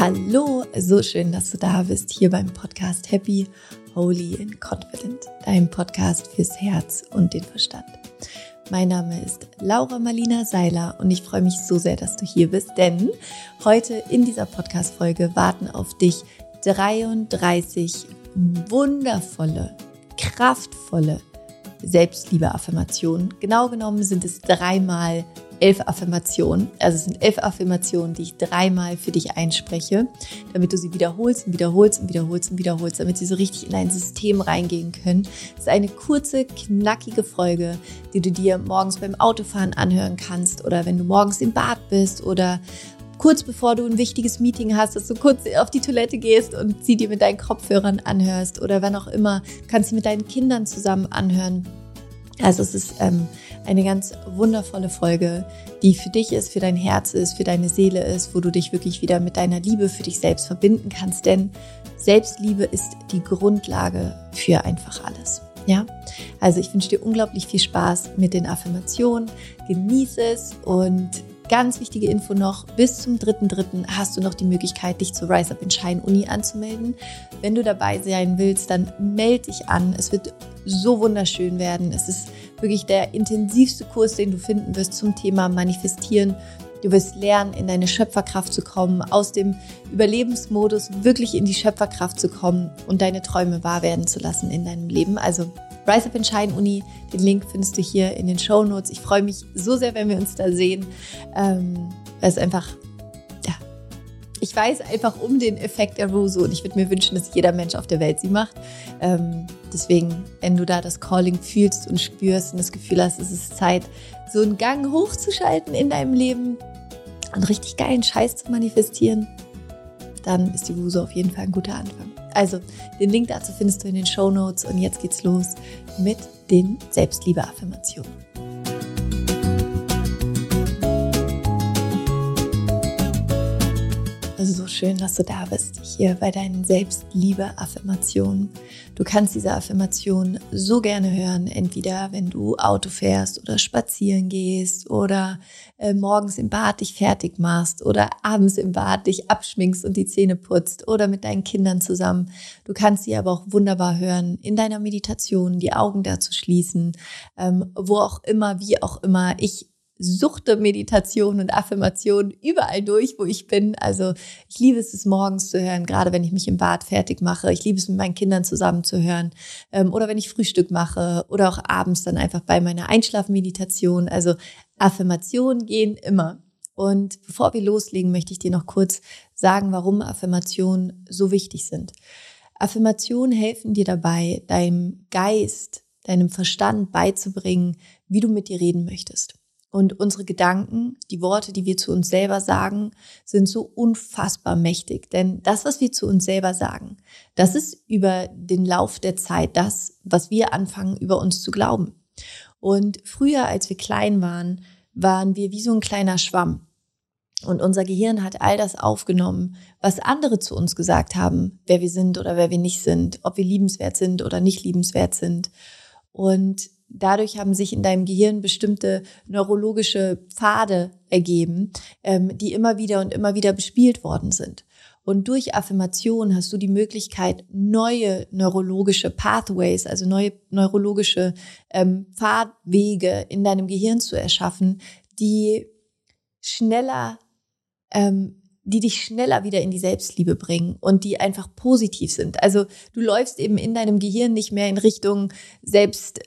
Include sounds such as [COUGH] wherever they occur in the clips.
Hallo, so schön, dass du da bist hier beim Podcast Happy, Holy and Confident, deinem Podcast fürs Herz und den Verstand. Mein Name ist Laura Marlina Seiler und ich freue mich so sehr, dass du hier bist, denn heute in dieser Podcast-Folge warten auf dich 33 wundervolle, kraftvolle Selbstliebe-Affirmationen. Genau genommen sind es dreimal elf Affirmationen. Also es sind elf Affirmationen, die ich dreimal für dich einspreche, damit du sie wiederholst und wiederholst und wiederholst und wiederholst, damit sie so richtig in dein System reingehen können. Es ist eine kurze, knackige Folge, die du dir morgens beim Autofahren anhören kannst oder wenn du morgens im Bad bist oder kurz bevor du ein wichtiges Meeting hast, dass du kurz auf die Toilette gehst und sie dir mit deinen Kopfhörern anhörst oder wann auch immer, kannst du mit deinen Kindern zusammen anhören. Also es ist ähm, eine ganz wundervolle Folge, die für dich ist, für dein Herz ist, für deine Seele ist, wo du dich wirklich wieder mit deiner Liebe für dich selbst verbinden kannst. Denn Selbstliebe ist die Grundlage für einfach alles. Ja, also ich wünsche dir unglaublich viel Spaß mit den Affirmationen. Genieße es und Ganz wichtige Info noch, bis zum 3.3. hast du noch die Möglichkeit, dich zur Rise Up in Shine Uni anzumelden. Wenn du dabei sein willst, dann melde dich an. Es wird so wunderschön werden. Es ist wirklich der intensivste Kurs, den du finden wirst zum Thema Manifestieren. Du wirst lernen, in deine Schöpferkraft zu kommen, aus dem Überlebensmodus wirklich in die Schöpferkraft zu kommen und deine Träume wahr werden zu lassen in deinem Leben. Also Rise Up and Shine Uni. Den Link findest du hier in den Show Notes. Ich freue mich so sehr, wenn wir uns da sehen. Ähm, weil es einfach, ich weiß einfach um den Effekt der Ruso und ich würde mir wünschen, dass jeder Mensch auf der Welt sie macht. Ähm, deswegen, wenn du da das Calling fühlst und spürst und das Gefühl hast, es ist Zeit, so einen Gang hochzuschalten in deinem Leben und richtig geilen Scheiß zu manifestieren, dann ist die Wuso auf jeden Fall ein guter Anfang. Also, den Link dazu findest du in den Show Notes und jetzt geht's los mit den Selbstliebe-Affirmationen. So schön, dass du da bist, hier bei deinen Selbstliebe-Affirmationen. Du kannst diese Affirmation so gerne hören, entweder wenn du Auto fährst oder spazieren gehst oder äh, morgens im Bad dich fertig machst oder abends im Bad dich abschminkst und die Zähne putzt oder mit deinen Kindern zusammen. Du kannst sie aber auch wunderbar hören in deiner Meditation, die Augen dazu schließen, ähm, wo auch immer, wie auch immer. Ich suchte Meditation und Affirmation überall durch, wo ich bin. Also ich liebe es, es morgens zu hören, gerade wenn ich mich im Bad fertig mache. Ich liebe es, mit meinen Kindern zusammen zu hören. Ähm, oder wenn ich Frühstück mache oder auch abends dann einfach bei meiner Einschlafmeditation. Also Affirmationen gehen immer. Und bevor wir loslegen, möchte ich dir noch kurz sagen, warum Affirmationen so wichtig sind. Affirmationen helfen dir dabei, deinem Geist, deinem Verstand beizubringen, wie du mit dir reden möchtest. Und unsere Gedanken, die Worte, die wir zu uns selber sagen, sind so unfassbar mächtig. Denn das, was wir zu uns selber sagen, das ist über den Lauf der Zeit das, was wir anfangen, über uns zu glauben. Und früher, als wir klein waren, waren wir wie so ein kleiner Schwamm. Und unser Gehirn hat all das aufgenommen, was andere zu uns gesagt haben, wer wir sind oder wer wir nicht sind, ob wir liebenswert sind oder nicht liebenswert sind. Und dadurch haben sich in deinem Gehirn bestimmte neurologische Pfade ergeben, ähm, die immer wieder und immer wieder bespielt worden sind. Und durch Affirmation hast du die Möglichkeit, neue neurologische Pathways, also neue neurologische ähm, Pfadwege in deinem Gehirn zu erschaffen, die schneller, ähm, die dich schneller wieder in die Selbstliebe bringen und die einfach positiv sind. Also du läufst eben in deinem Gehirn nicht mehr in Richtung Selbst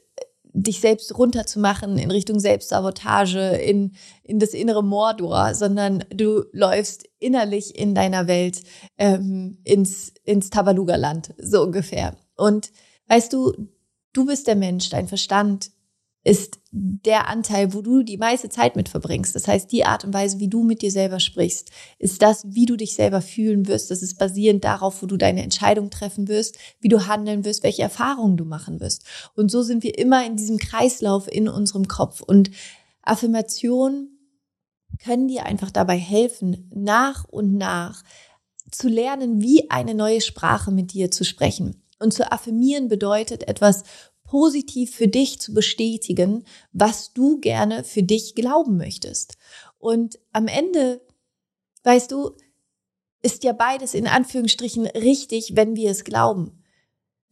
dich selbst runterzumachen in Richtung Selbstsabotage, in, in das innere Mordor, sondern du läufst innerlich in deiner Welt ähm, ins, ins Tabaluga-Land, so ungefähr. Und weißt du, du bist der Mensch, dein Verstand ist der Anteil, wo du die meiste Zeit mit verbringst. Das heißt, die Art und Weise, wie du mit dir selber sprichst, ist das, wie du dich selber fühlen wirst. Das ist basierend darauf, wo du deine Entscheidung treffen wirst, wie du handeln wirst, welche Erfahrungen du machen wirst. Und so sind wir immer in diesem Kreislauf in unserem Kopf. Und Affirmationen können dir einfach dabei helfen, nach und nach zu lernen, wie eine neue Sprache mit dir zu sprechen. Und zu affirmieren bedeutet etwas positiv für dich zu bestätigen, was du gerne für dich glauben möchtest. Und am Ende, weißt du, ist ja beides in Anführungsstrichen richtig, wenn wir es glauben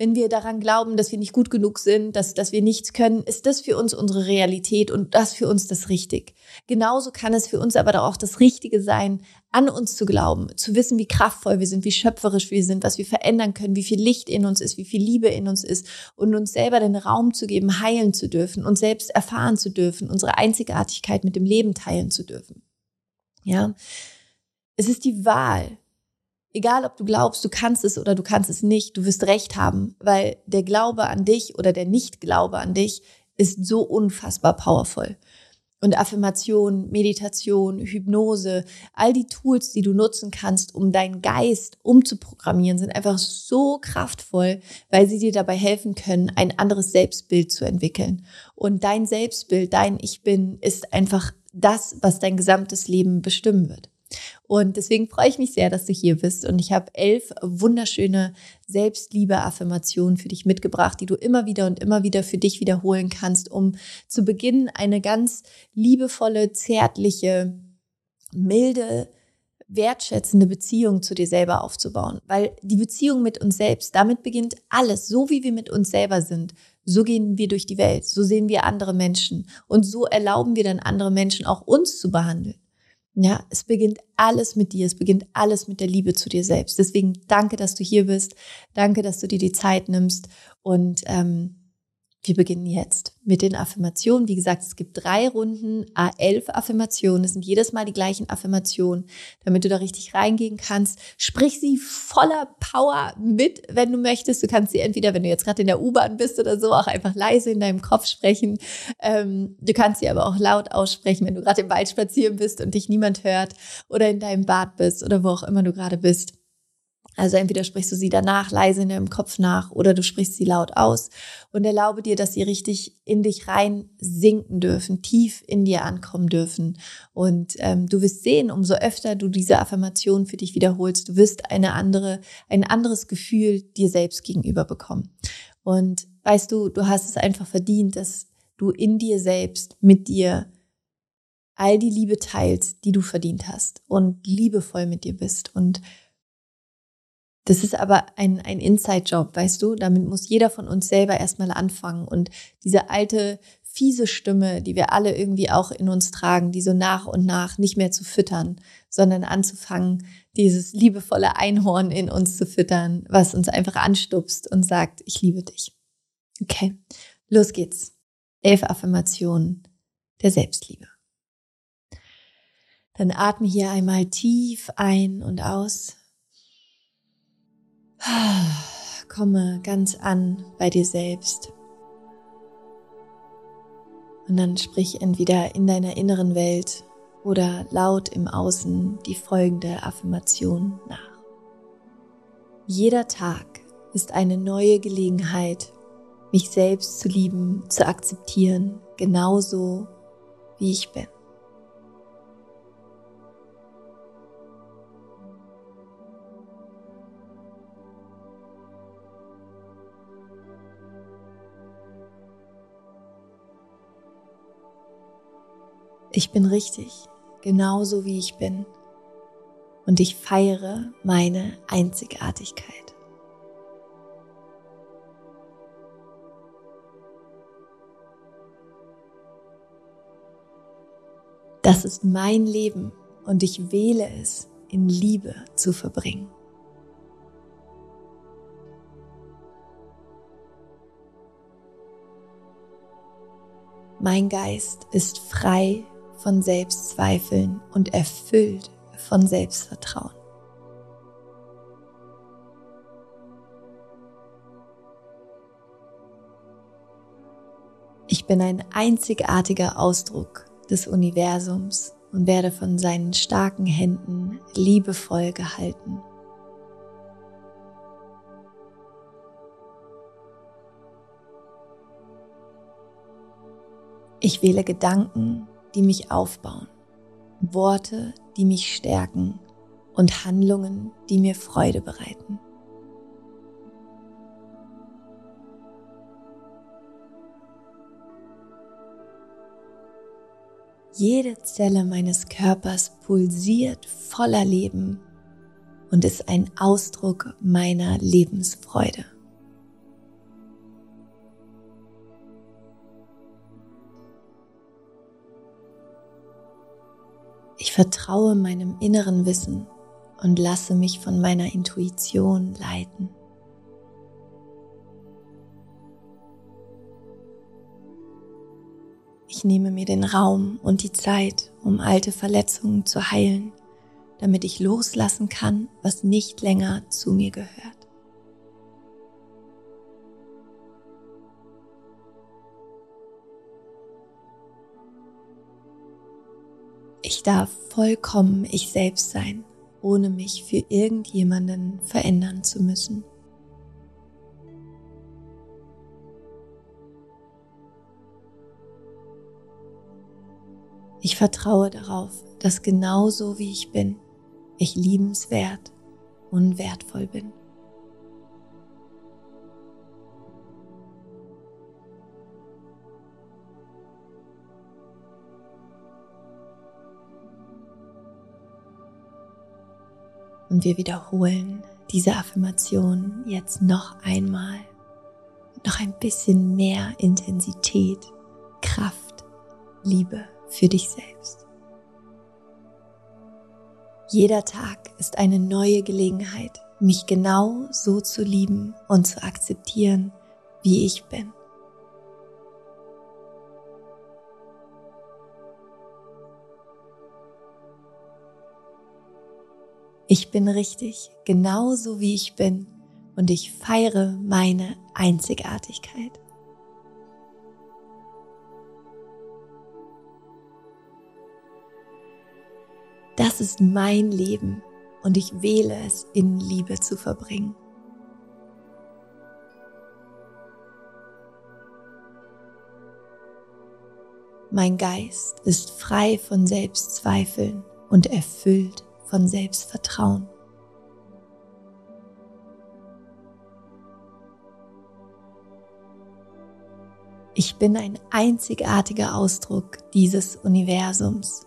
wenn wir daran glauben, dass wir nicht gut genug sind, dass, dass wir nichts können, ist das für uns unsere Realität und das für uns das richtig. Genauso kann es für uns aber auch das Richtige sein, an uns zu glauben, zu wissen, wie kraftvoll wir sind, wie schöpferisch wir sind, was wir verändern können, wie viel Licht in uns ist, wie viel Liebe in uns ist und uns selber den Raum zu geben, heilen zu dürfen, uns selbst erfahren zu dürfen, unsere Einzigartigkeit mit dem Leben teilen zu dürfen. Ja. Es ist die Wahl, Egal, ob du glaubst, du kannst es oder du kannst es nicht, du wirst recht haben, weil der Glaube an dich oder der Nicht-Glaube an dich ist so unfassbar powerful. Und Affirmation, Meditation, Hypnose, all die Tools, die du nutzen kannst, um deinen Geist umzuprogrammieren, sind einfach so kraftvoll, weil sie dir dabei helfen können, ein anderes Selbstbild zu entwickeln. Und dein Selbstbild, dein Ich bin, ist einfach das, was dein gesamtes Leben bestimmen wird. Und deswegen freue ich mich sehr, dass du hier bist. Und ich habe elf wunderschöne Selbstliebe-Affirmationen für dich mitgebracht, die du immer wieder und immer wieder für dich wiederholen kannst, um zu Beginn eine ganz liebevolle, zärtliche, milde, wertschätzende Beziehung zu dir selber aufzubauen. Weil die Beziehung mit uns selbst, damit beginnt alles, so wie wir mit uns selber sind. So gehen wir durch die Welt, so sehen wir andere Menschen und so erlauben wir dann andere Menschen auch uns zu behandeln. Ja, es beginnt alles mit dir. Es beginnt alles mit der Liebe zu dir selbst. Deswegen danke, dass du hier bist. Danke, dass du dir die Zeit nimmst und ähm, wir beginnen jetzt mit den Affirmationen. Wie gesagt, es gibt drei Runden, A11 Affirmationen. Es sind jedes Mal die gleichen Affirmationen, damit du da richtig reingehen kannst. Sprich sie voller Power mit, wenn du möchtest. Du kannst sie entweder, wenn du jetzt gerade in der U-Bahn bist oder so, auch einfach leise in deinem Kopf sprechen. Ähm, du kannst sie aber auch laut aussprechen, wenn du gerade im Wald spazieren bist und dich niemand hört oder in deinem Bad bist oder wo auch immer du gerade bist. Also entweder sprichst du sie danach leise in deinem Kopf nach oder du sprichst sie laut aus und erlaube dir, dass sie richtig in dich rein sinken dürfen, tief in dir ankommen dürfen. Und ähm, du wirst sehen, umso öfter du diese Affirmation für dich wiederholst, du wirst eine andere, ein anderes Gefühl dir selbst gegenüber bekommen. Und weißt du, du hast es einfach verdient, dass du in dir selbst mit dir all die Liebe teilst, die du verdient hast und liebevoll mit dir bist und das ist aber ein, ein Inside-Job, weißt du? Damit muss jeder von uns selber erstmal anfangen. Und diese alte, fiese Stimme, die wir alle irgendwie auch in uns tragen, die so nach und nach nicht mehr zu füttern, sondern anzufangen, dieses liebevolle Einhorn in uns zu füttern, was uns einfach anstupst und sagt, ich liebe dich. Okay, los geht's. Elf Affirmationen der Selbstliebe. Dann atme hier einmal tief ein und aus. [SIGHS] Komme ganz an bei dir selbst. Und dann sprich entweder in deiner inneren Welt oder laut im Außen die folgende Affirmation nach. Jeder Tag ist eine neue Gelegenheit, mich selbst zu lieben, zu akzeptieren, genauso wie ich bin. Ich bin richtig, genauso wie ich bin. Und ich feiere meine Einzigartigkeit. Das ist mein Leben und ich wähle es, in Liebe zu verbringen. Mein Geist ist frei von Selbstzweifeln und erfüllt von Selbstvertrauen. Ich bin ein einzigartiger Ausdruck des Universums und werde von seinen starken Händen liebevoll gehalten. Ich wähle Gedanken, die mich aufbauen, Worte, die mich stärken und Handlungen, die mir Freude bereiten. Jede Zelle meines Körpers pulsiert voller Leben und ist ein Ausdruck meiner Lebensfreude. Vertraue meinem inneren Wissen und lasse mich von meiner Intuition leiten. Ich nehme mir den Raum und die Zeit, um alte Verletzungen zu heilen, damit ich loslassen kann, was nicht länger zu mir gehört. Ich darf vollkommen ich selbst sein, ohne mich für irgendjemanden verändern zu müssen. Ich vertraue darauf, dass genauso wie ich bin, ich liebenswert und wertvoll bin. Und wir wiederholen diese Affirmation jetzt noch einmal. Noch ein bisschen mehr Intensität, Kraft, Liebe für dich selbst. Jeder Tag ist eine neue Gelegenheit, mich genau so zu lieben und zu akzeptieren, wie ich bin. Ich bin richtig, genauso wie ich bin, und ich feiere meine Einzigartigkeit. Das ist mein Leben und ich wähle es, in Liebe zu verbringen. Mein Geist ist frei von Selbstzweifeln und erfüllt von Selbstvertrauen. Ich bin ein einzigartiger Ausdruck dieses Universums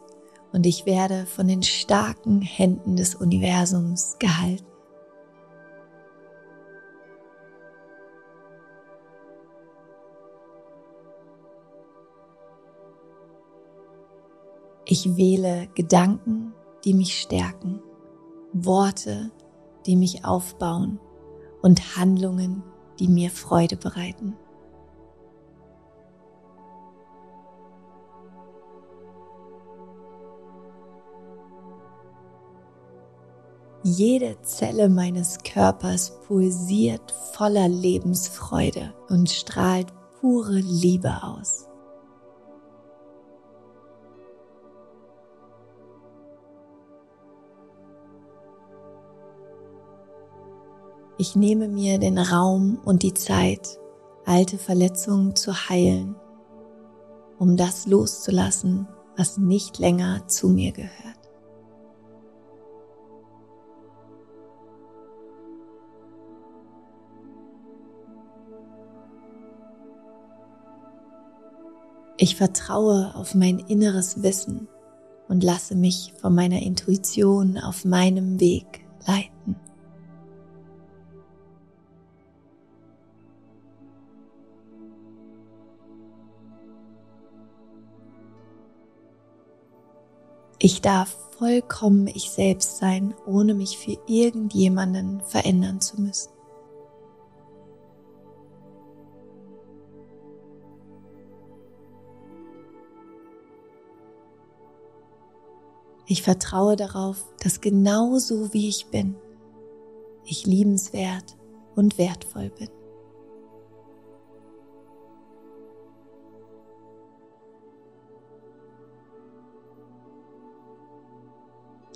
und ich werde von den starken Händen des Universums gehalten. Ich wähle Gedanken, die mich stärken, Worte, die mich aufbauen und Handlungen, die mir Freude bereiten. Jede Zelle meines Körpers pulsiert voller Lebensfreude und strahlt pure Liebe aus. Ich nehme mir den Raum und die Zeit, alte Verletzungen zu heilen, um das loszulassen, was nicht länger zu mir gehört. Ich vertraue auf mein inneres Wissen und lasse mich von meiner Intuition auf meinem Weg leiten. Ich darf vollkommen ich selbst sein, ohne mich für irgendjemanden verändern zu müssen. Ich vertraue darauf, dass genau so wie ich bin, ich liebenswert und wertvoll bin.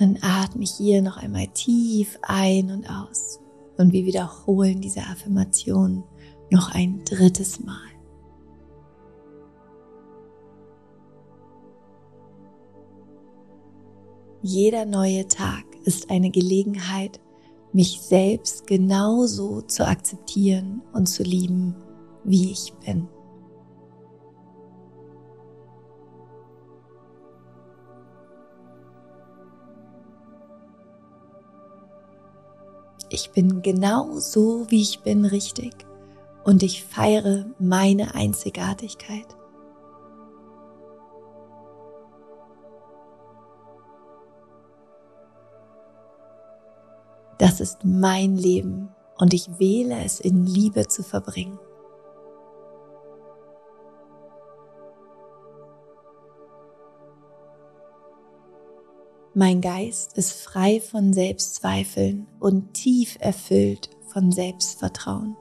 Dann atme hier noch einmal tief ein und aus und wir wiederholen diese Affirmation noch ein drittes Mal. Jeder neue Tag ist eine Gelegenheit, mich selbst genauso zu akzeptieren und zu lieben, wie ich bin. Ich bin genau so, wie ich bin, richtig und ich feiere meine Einzigartigkeit. Das ist mein Leben und ich wähle es in Liebe zu verbringen. Mein Geist ist frei von Selbstzweifeln und tief erfüllt von Selbstvertrauen.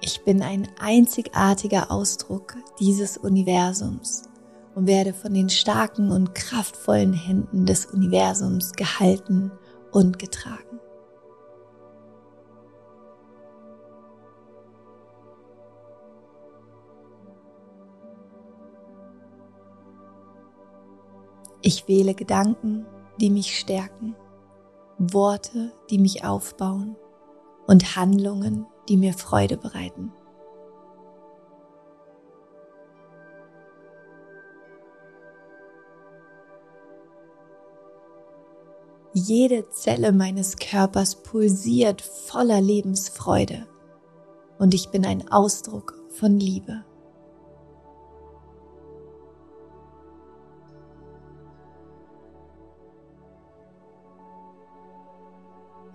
Ich bin ein einzigartiger Ausdruck dieses Universums und werde von den starken und kraftvollen Händen des Universums gehalten und getragen. Ich wähle Gedanken, die mich stärken, Worte, die mich aufbauen und Handlungen, die mir Freude bereiten. Jede Zelle meines Körpers pulsiert voller Lebensfreude und ich bin ein Ausdruck von Liebe.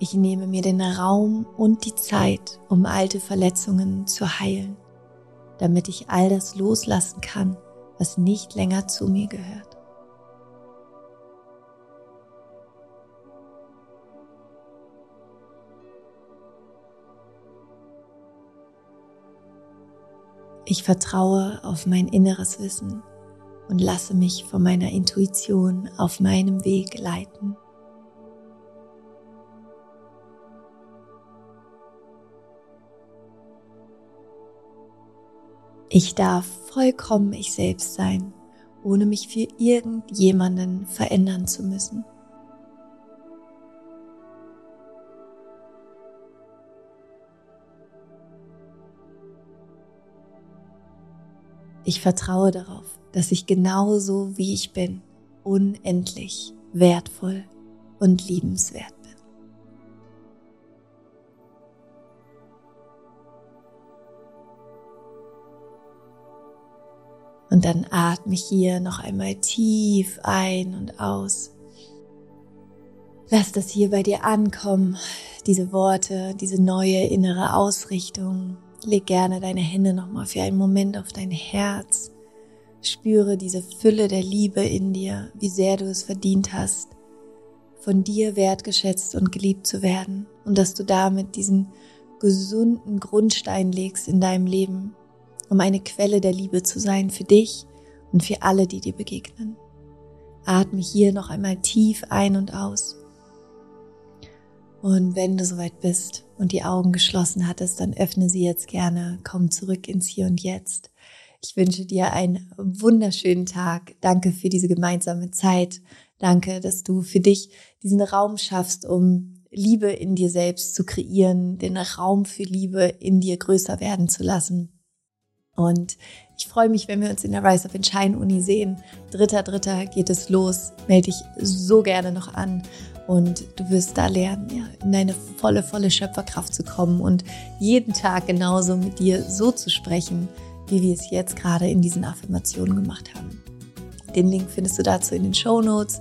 Ich nehme mir den Raum und die Zeit, um alte Verletzungen zu heilen, damit ich all das loslassen kann, was nicht länger zu mir gehört. Ich vertraue auf mein inneres Wissen und lasse mich von meiner Intuition auf meinem Weg leiten. Ich darf vollkommen ich selbst sein, ohne mich für irgendjemanden verändern zu müssen. Ich vertraue darauf, dass ich genauso wie ich bin, unendlich wertvoll und liebenswert Und dann atme hier noch einmal tief ein und aus. Lass das hier bei dir ankommen, diese Worte, diese neue innere Ausrichtung. Leg gerne deine Hände nochmal für einen Moment auf dein Herz. Spüre diese Fülle der Liebe in dir, wie sehr du es verdient hast, von dir wertgeschätzt und geliebt zu werden und dass du damit diesen gesunden Grundstein legst in deinem Leben, um eine Quelle der Liebe zu sein für dich und für alle, die dir begegnen. Atme hier noch einmal tief ein und aus. Und wenn du soweit bist und die Augen geschlossen hattest, dann öffne sie jetzt gerne. Komm zurück ins Hier und Jetzt. Ich wünsche dir einen wunderschönen Tag. Danke für diese gemeinsame Zeit. Danke, dass du für dich diesen Raum schaffst, um Liebe in dir selbst zu kreieren, den Raum für Liebe in dir größer werden zu lassen. Und ich freue mich, wenn wir uns in der Rise of Shine Uni sehen. Dritter, dritter geht es los. Melde dich so gerne noch an und du wirst da lernen, ja, in deine volle, volle Schöpferkraft zu kommen und jeden Tag genauso mit dir so zu sprechen, wie wir es jetzt gerade in diesen Affirmationen gemacht haben. Den Link findest du dazu in den Show Notes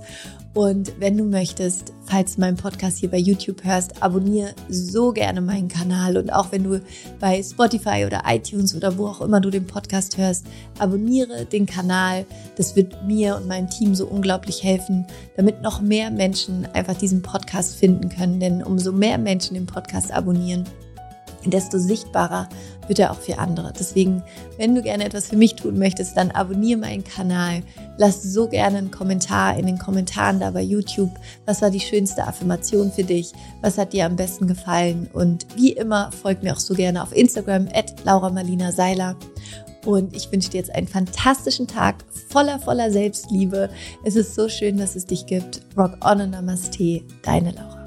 und wenn du möchtest, falls du meinen Podcast hier bei YouTube hörst, abonniere so gerne meinen Kanal. Und auch wenn du bei Spotify oder iTunes oder wo auch immer du den Podcast hörst, abonniere den Kanal. Das wird mir und meinem Team so unglaublich helfen, damit noch mehr Menschen einfach diesen Podcast finden können. Denn umso mehr Menschen den Podcast abonnieren, desto sichtbarer wird er auch für andere. Deswegen, wenn du gerne etwas für mich tun möchtest, dann abonniere meinen Kanal. Lass so gerne einen Kommentar in den Kommentaren da bei YouTube. Was war die schönste Affirmation für dich? Was hat dir am besten gefallen? Und wie immer, folgt mir auch so gerne auf Instagram at Laura Marlina Seiler. Und ich wünsche dir jetzt einen fantastischen Tag voller, voller Selbstliebe. Es ist so schön, dass es dich gibt. Rock on und Namaste, deine Laura.